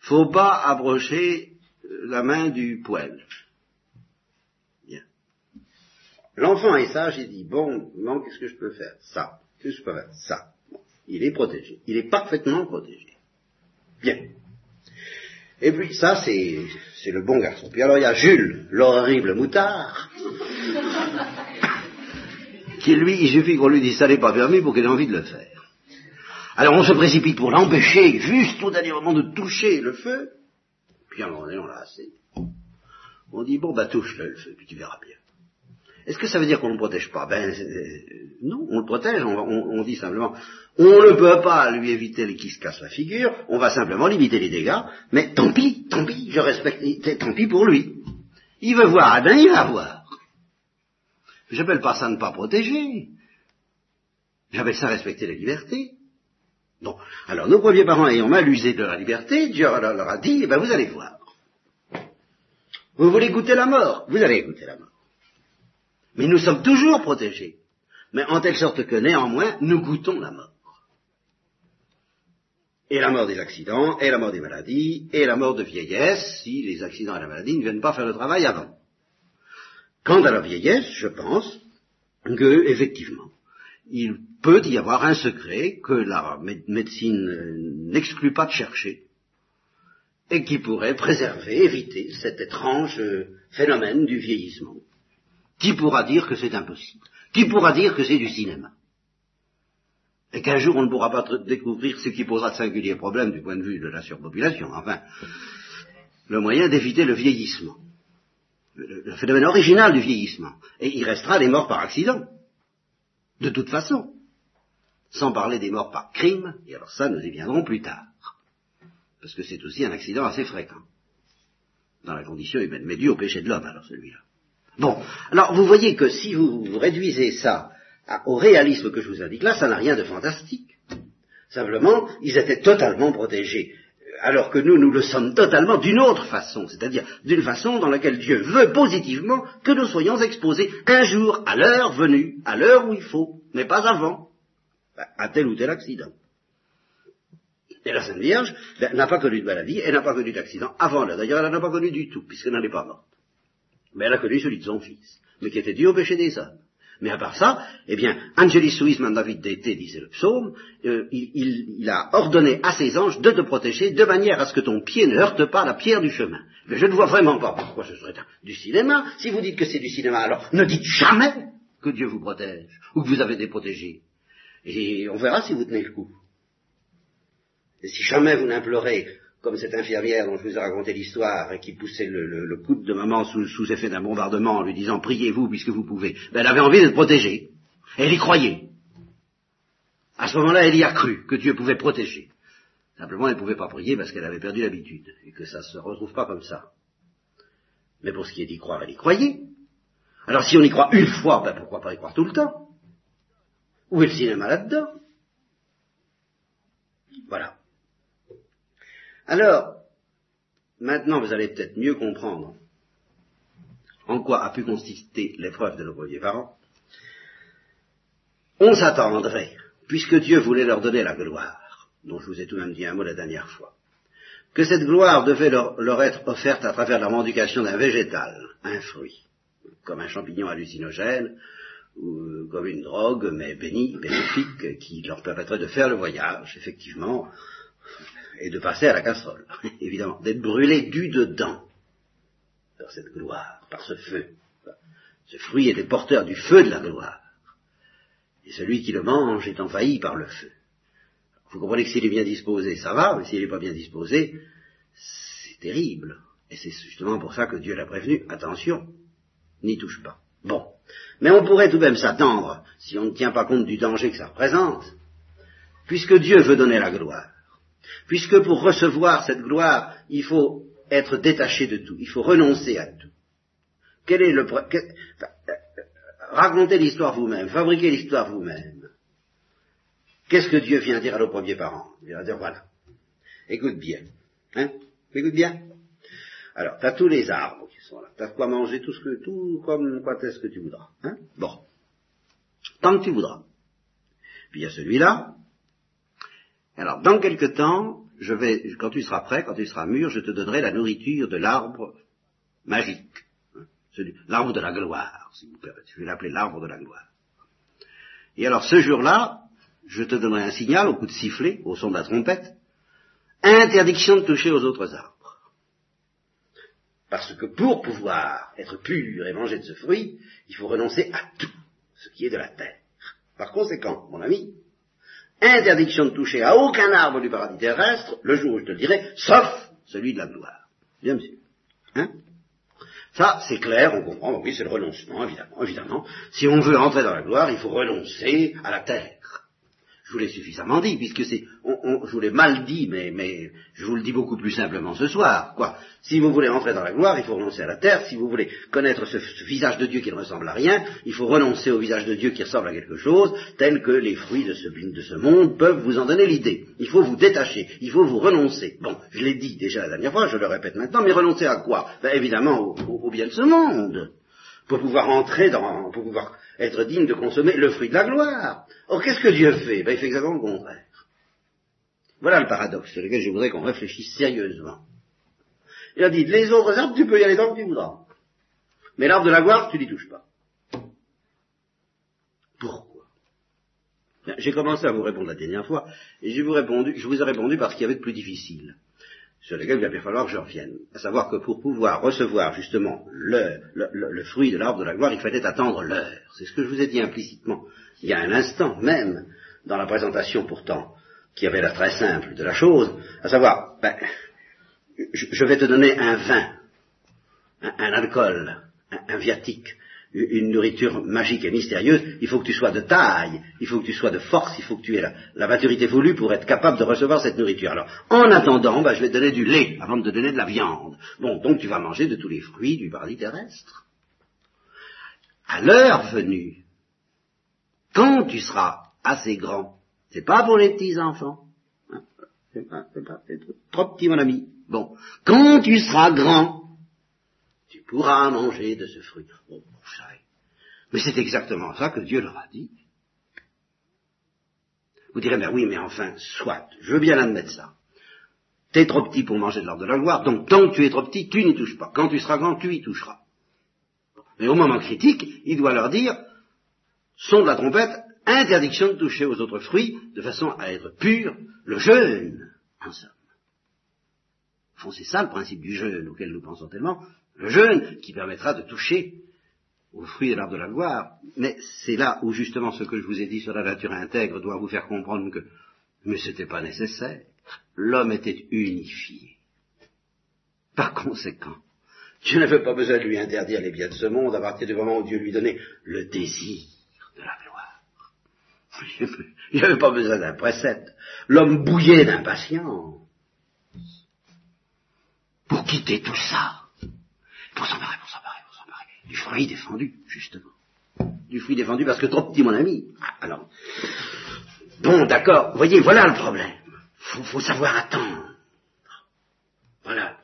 Faut pas approcher euh, la main du poêle. Bien. L'enfant est sage, il dit bon, non, qu'est-ce que je peux faire? Ça. Qu'est-ce que je peux faire? Ça. Il est protégé. Il est parfaitement protégé. Bien. Et puis ça, c'est, c'est le bon garçon. Puis alors il y a Jules, l'horrible moutard, (laughs) qui lui, il suffit qu'on lui dise ça n'est pas permis pour qu'il ait envie de le faire. Alors on se précipite pour l'empêcher, juste au dernier moment, de toucher le feu. Puis à un moment donné, on l'a assez. On dit, bon, bah touche-le, le feu, puis tu verras bien. Est-ce que ça veut dire qu'on ne le protège pas? Ben non, on le protège, on, dit simplement, on ne peut pas lui éviter qu'il se casse la figure, on va simplement limiter les dégâts, mais tant pis, tant pis, je respecte, tant pis pour lui. Il veut voir, eh ben il va voir. J'appelle pas ça ne pas protéger. J'appelle ça respecter la liberté. Bon, alors nos premiers parents ayant mal usé de la liberté, Dieu leur a dit, eh ben vous allez voir. Vous voulez goûter la mort? Vous allez goûter la mort. Mais nous sommes toujours protégés. Mais en telle sorte que néanmoins, nous goûtons la mort. Et la mort des accidents, et la mort des maladies, et la mort de vieillesse, si les accidents et la maladie ne viennent pas faire le travail avant. Quant à la vieillesse, je pense que, effectivement, il peut y avoir un secret que la médecine n'exclut pas de chercher, et qui pourrait préserver, éviter cet étrange phénomène du vieillissement. Qui pourra dire que c'est impossible? Qui pourra dire que c'est du cinéma? Et qu'un jour on ne pourra pas découvrir ce qui posera de singuliers problèmes du point de vue de la surpopulation. Enfin, le moyen d'éviter le vieillissement. Le, phénomène original du vieillissement. Et il restera les morts par accident. De toute façon. Sans parler des morts par crime, et alors ça nous y viendrons plus tard. Parce que c'est aussi un accident assez fréquent. Dans la condition humaine, mais dû au péché de l'homme, alors celui-là. Bon, alors vous voyez que si vous réduisez ça au réalisme que je vous indique là, ça n'a rien de fantastique. Simplement, ils étaient totalement protégés, alors que nous, nous le sommes totalement d'une autre façon, c'est-à-dire d'une façon dans laquelle Dieu veut positivement que nous soyons exposés un jour, à l'heure venue, à l'heure où il faut, mais pas avant, à tel ou tel accident. Et la Sainte Vierge ben, n'a pas connu de maladie, elle n'a pas connu d'accident avant l'heure. D'ailleurs, elle n'en pas connu du tout, puisqu'elle n'en est pas morte mais elle a connu celui de son fils, mais qui était dû au péché des hommes. Mais à part ça, eh bien, Angelis suis David d'été, disait le psaume, euh, il, a ordonné à ses anges de te protéger de manière à ce que ton pied ne heurte pas la pierre du chemin. Mais je ne vois vraiment pas pourquoi ce serait du cinéma. Si vous dites que c'est du cinéma, alors ne dites jamais que Dieu vous protège, ou que vous avez des protégés. Et on verra si vous tenez le coup. Et si jamais vous n'implorez comme cette infirmière dont je vous ai raconté l'histoire et qui poussait le, coude de maman sous, effet d'un bombardement en lui disant priez-vous puisque vous pouvez, ben, elle avait envie d'être protégée. Elle y croyait. À ce moment-là, elle y a cru que Dieu pouvait protéger. Simplement, elle ne pouvait pas prier parce qu'elle avait perdu l'habitude et que ça ne se retrouve pas comme ça. Mais pour ce qui est d'y croire, elle y croyait. Alors si on y croit une fois, ben pourquoi pas y croire tout le temps? Où est le cinéma là-dedans? Voilà. Alors, maintenant vous allez peut-être mieux comprendre en quoi a pu consister l'épreuve de nos premiers parents. On s'attendrait, puisque Dieu voulait leur donner la gloire, dont je vous ai tout de même dit un mot la dernière fois, que cette gloire devait leur, être offerte à travers la mendication d'un végétal, un fruit, comme un champignon hallucinogène, ou comme une drogue, mais bénie, bénéfique, qui leur permettrait de faire le voyage, effectivement, et de passer à la casserole, (laughs) évidemment, d'être brûlé du dedans par cette gloire, par ce feu. Ce fruit était porteur du feu de la gloire. Et celui qui le mange est envahi par le feu. Vous comprenez que s'il est bien disposé, ça va, mais s'il n'est pas bien disposé, c'est terrible. Et c'est justement pour ça que Dieu l'a prévenu, attention, n'y touche pas. Bon. Mais on pourrait tout de même s'attendre, si on ne tient pas compte du danger que ça représente, puisque Dieu veut donner la gloire, Puisque pour recevoir cette gloire, il faut être détaché de tout, il faut renoncer à tout. Quel est le racontez l'histoire vous-même, fabriquez l'histoire vous-même. Qu'est-ce que Dieu vient dire à nos premiers parents? Il va dire voilà, écoute bien, hein, écoute bien. Alors, tu as tous les arbres qui sont là, tu as quoi manger, tout ce que, tout comme quoi est-ce que tu voudras, hein? Bon, tant que tu voudras. Puis il y a celui-là, alors, dans quelque temps, je vais, quand tu seras prêt, quand tu seras mûr, je te donnerai la nourriture de l'arbre magique, l'arbre de la gloire, si vous permettez. Je vais l'appeler l'arbre de la gloire. Et alors, ce jour-là, je te donnerai un signal au coup de sifflet, au son de la trompette, interdiction de toucher aux autres arbres. Parce que pour pouvoir être pur et manger de ce fruit, il faut renoncer à tout ce qui est de la terre. Par conséquent, mon ami, interdiction de toucher à aucun arbre du paradis terrestre, le jour où je te le dirai, sauf celui de la gloire. Bien sûr. Hein? Ça, c'est clair, on comprend, oui, c'est le renoncement, évidemment, évidemment. Si on veut entrer dans la gloire, il faut renoncer à la terre. Je vous l'ai suffisamment dit, puisque c'est, je vous l'ai mal dit, mais, mais je vous le dis beaucoup plus simplement ce soir. Quoi Si vous voulez entrer dans la gloire, il faut renoncer à la terre. Si vous voulez connaître ce, visage de Dieu qui ne ressemble à rien, il faut renoncer au visage de Dieu qui ressemble à quelque chose, tel que les fruits de ce, de ce monde peuvent vous en donner l'idée. Il faut vous détacher, il faut vous renoncer. Bon, je l'ai dit déjà la dernière fois, je le répète maintenant, mais renoncer à quoi? Ben, Évidemment au, au bien de ce monde pour pouvoir entrer dans, pour pouvoir être digne de consommer le fruit de la gloire. Or, qu'est-ce que Dieu fait? Ben, Il fait exactement le contraire. Voilà le paradoxe sur lequel je voudrais qu'on réfléchisse sérieusement. Il a dit, les autres arbres, tu peux y aller tant que tu voudras. Mais l'arbre de la gloire, tu n'y touches pas. Pourquoi? J'ai commencé à vous répondre la dernière fois, et je vous, je vous ai répondu parce qu'il y avait de plus difficile sur lesquels il va bien falloir que je revienne. À savoir que pour pouvoir recevoir justement le, le, fruit de l'arbre de la gloire, il fallait attendre l'heure. C'est ce que je vous ai dit implicitement il y a un instant même, dans la présentation pourtant, qui avait l'air très simple de la chose, à savoir, ben, je, vais te donner un vin, un, alcool, un viatique, une nourriture magique et mystérieuse, il faut que tu sois de taille, il faut que tu sois de force, il faut que tu aies la, maturité voulue pour être capable de recevoir cette nourriture. Alors, en attendant, bah, je vais te donner du lait avant de te donner de la viande. Bon, donc tu vas manger de tous les fruits du paradis terrestre. À l'heure venue, quand tu seras assez grand, c'est pas pour les petits enfants, hein, c'est pas, pas, trop petit mon ami. Bon, quand tu seras grand, tu pourras manger de ce fruit. Mais c'est exactement ça que Dieu leur a dit. Vous direz, mais oui, mais enfin, soit, je veux bien admettre ça. T'es trop petit pour manger de l'ordre de la gloire, donc tant que tu es trop petit, tu n'y touches pas. Quand tu seras grand, tu y toucheras. Mais au moment critique, il doit leur dire, son de la trompette, interdiction de toucher aux autres fruits, de façon à être pur, le jeûne, en somme. c'est ça le principe du jeûne auquel nous pensons tellement, le jeûne qui permettra de toucher aux fruits de l'arbre de la gloire. Mais c'est là où justement ce que je vous ai dit sur la nature intègre doit vous faire comprendre que mais ce n'était pas nécessaire. L'homme était unifié. Par conséquent, Dieu n'avait pas besoin de lui interdire les biens de ce monde à partir du moment où Dieu lui donnait le désir de la gloire. (laughs) Il n'avait pas besoin d'un précepte. L'homme bouillait d'impatience pour quitter tout ça pour s'emparer, pour s'emparer, pour s'emparer. Du fruit défendu, justement. Du fruit défendu parce que trop petit, mon ami. Ah, alors, bon, d'accord, voyez, voilà le problème. Faut, faut savoir attendre. Voilà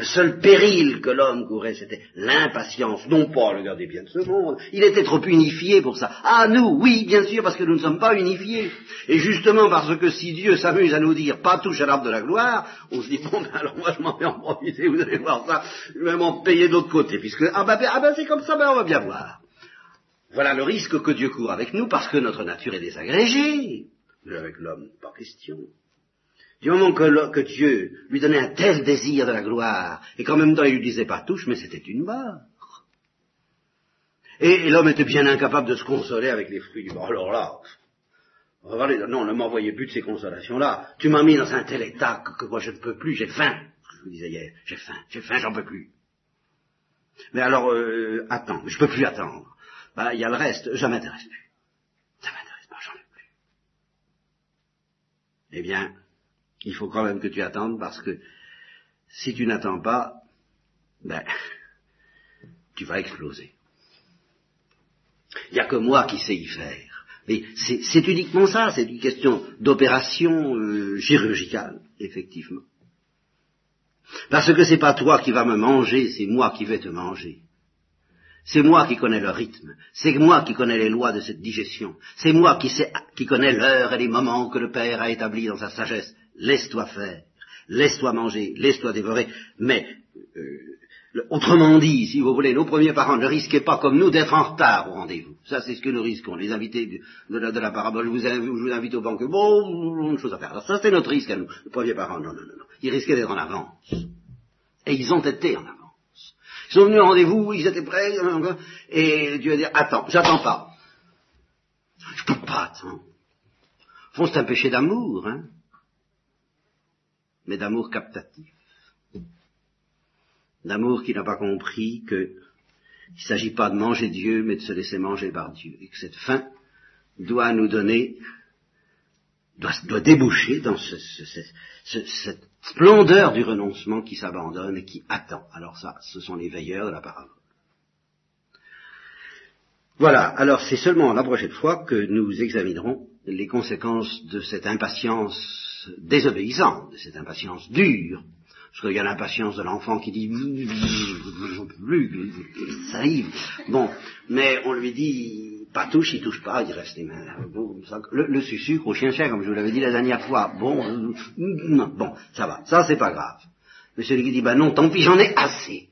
le seul péril que l'homme courait, c'était l'impatience, non pas le garder bien de ce monde. Il était trop unifié pour ça. Ah, nous, oui, bien sûr, parce que nous ne sommes pas unifiés. Et justement parce que si Dieu s'amuse à nous dire pas touche à l'arbre de la gloire, on se dit bon, ben alors moi je m'en vais en profiter, vous allez voir ça, je vais m'en payer d'autre côté, puisque ah ben, ah ben c'est comme ça, ben on va bien voir. Voilà le risque que Dieu court avec nous parce que notre nature est désagrégée. Mais avec l'homme, pas question. Du moment que, Dieu lui donnait un tel désir de la gloire, et qu'en même temps il lui disait pas touche, mais c'était une mort. Et, l'homme était bien incapable de se consoler avec les fruits du bord. Alors là, non, ne m'envoyez plus de ces consolations-là. Tu m'as mis dans un tel état que, moi je ne peux plus, j'ai faim. Je vous disais hier, j'ai faim, j'ai faim, j'en peux plus. Mais alors, euh, attends, je peux plus attendre. Bah, il y a le reste, ça m'intéresse plus. Ça m'intéresse pas, j'en ai plus. Eh bien, il faut quand même que tu attendes parce que si tu n'attends pas, ben, (laughs) tu vas exploser. Il n'y a que moi qui sais y faire. Mais c'est uniquement ça, c'est une question d'opération euh, chirurgicale, effectivement. Parce que c'est pas toi qui vas me manger, c'est moi qui vais te manger. C'est moi qui connais le rythme, c'est moi qui connais les lois de cette digestion, c'est moi qui, qui connais l'heure et les moments que le Père a établis dans sa sagesse, laisse-toi faire, laisse-toi manger, laisse-toi dévorer, mais euh, autrement dit, si vous voulez, nos premiers parents ne risquaient pas comme nous d'être en retard au rendez-vous. Ça, c'est ce que nous risquons. Les invités de, la, parabole, je vous, invite, au banque, bon, une chose à faire. Alors ça, c'est notre risque à nous. Les premiers parents, non, non, non, non. Ils risquaient d'être en avance. Et ils ont été en avance. Ils sont venus au rendez-vous, ils étaient prêts, et Dieu a dit, attends, j'attends pas. Je peux pas attendre. Fond, c'est un péché d'amour, hein mais d'amour captatif. d'amour qui n'a pas compris qu'il ne s'agit pas de manger Dieu, mais de se laisser manger par Dieu, et que cette faim doit nous donner, doit, doit déboucher dans ce, cette splendeur du renoncement qui s'abandonne et qui attend. Alors ça, ce sont les veilleurs de la parole. Voilà, alors c'est seulement la prochaine fois que nous examinerons les conséquences de cette impatience désobéissante, de cette impatience dure, parce qu'il y a l'impatience de l'enfant qui dit ça arrive. Bon, mais on lui dit pas touche, il touche pas, il reste les mains. le, le sucre au chien-chien, comme je vous l'avais dit la dernière fois. Bon, non, bon, ça va, ça c'est pas grave. Mais celui qui dit bah non, tant pis, j'en ai assez.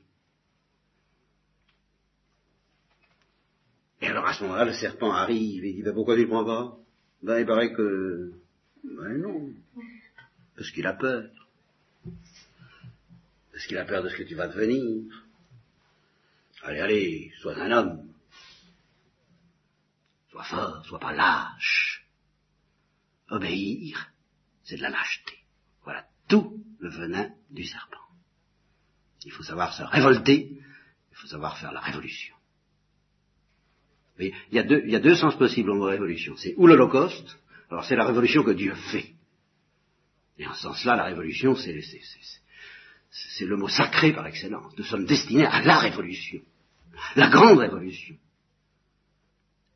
Alors à ce moment-là, le serpent arrive et dit ben pourquoi tu ne prends pas? Ben il paraît que ben non, parce qu'il a peur. Parce qu'il a peur de ce que tu vas devenir. Allez, allez, sois un homme. Sois fort, sois pas lâche. Obéir, c'est de la lâcheté. Voilà tout le venin du serpent. Il faut savoir se révolter, il faut savoir faire la révolution. Il y, a deux, sens possibles au mot révolution. C'est ou l'Holocauste, alors c'est la révolution que Dieu fait. Et en ce sens-là, la révolution, c'est le mot sacré par excellence. Nous sommes destinés à la révolution, la grande révolution.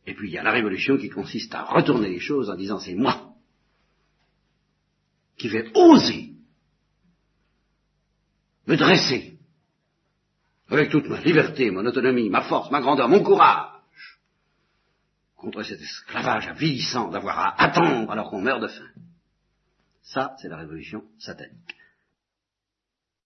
Et puis il y a la révolution qui consiste à retourner les choses en disant c'est moi qui vais oser me dresser avec toute ma liberté, mon autonomie, ma force, ma grandeur, mon courage contre cet esclavage avilissant d'avoir à attendre alors qu'on meurt de faim. Ça, c'est la révolution satanique.